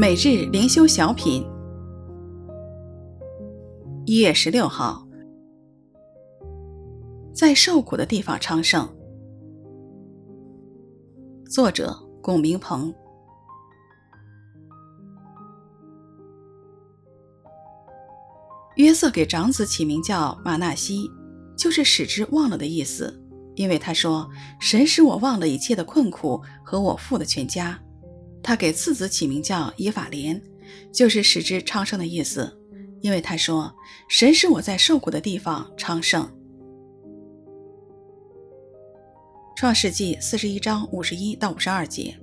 每日灵修小品，一月十六号，在受苦的地方昌盛。作者：龚明鹏。约瑟给长子起名叫玛纳西，就是使之忘了的意思，因为他说：“神使我忘了一切的困苦和我父的全家。”他给次子起名叫以法莲，就是使之昌盛的意思，因为他说：“神使我在受苦的地方昌盛。”创世纪四十一章五十一到五十二节。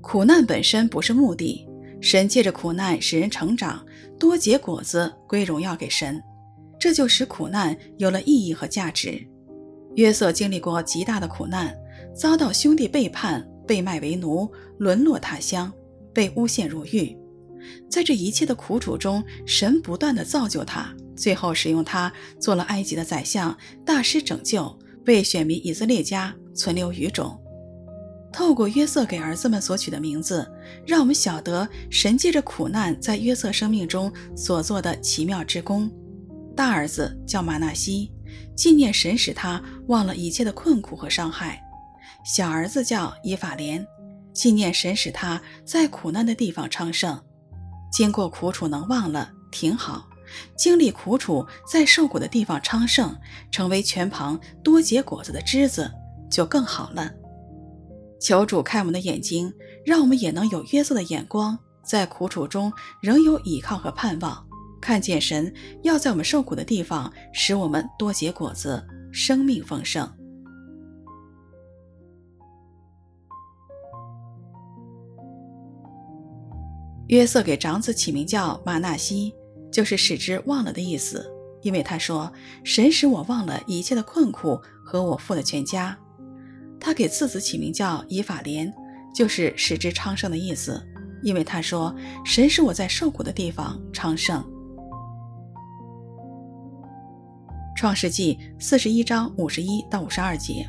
苦难本身不是目的，神借着苦难使人成长，多结果子，归荣耀给神，这就使苦难有了意义和价值。约瑟经历过极大的苦难，遭到兄弟背叛，被卖为奴，沦落他乡，被诬陷入狱。在这一切的苦楚中，神不断地造就他，最后使用他做了埃及的宰相，大施拯救，为选民以色列家存留余种。透过约瑟给儿子们所取的名字，让我们晓得神借着苦难在约瑟生命中所做的奇妙之功。大儿子叫玛拿西。纪念神使他忘了一切的困苦和伤害，小儿子叫以法莲，纪念神使他在苦难的地方昌盛。经过苦楚能忘了挺好，经历苦楚在受苦的地方昌盛，成为全旁多结果子的枝子，就更好了。求主开我们的眼睛，让我们也能有约瑟的眼光，在苦楚中仍有依靠和盼望。看见神要在我们受苦的地方，使我们多结果子，生命丰盛。约瑟给长子起名叫玛拿西，就是使之忘了的意思，因为他说：“神使我忘了一切的困苦和我父的全家。”他给次子起名叫以法莲，就是使之昌盛的意思，因为他说：“神使我在受苦的地方昌盛。”创世纪四十一章五十一到五十二节。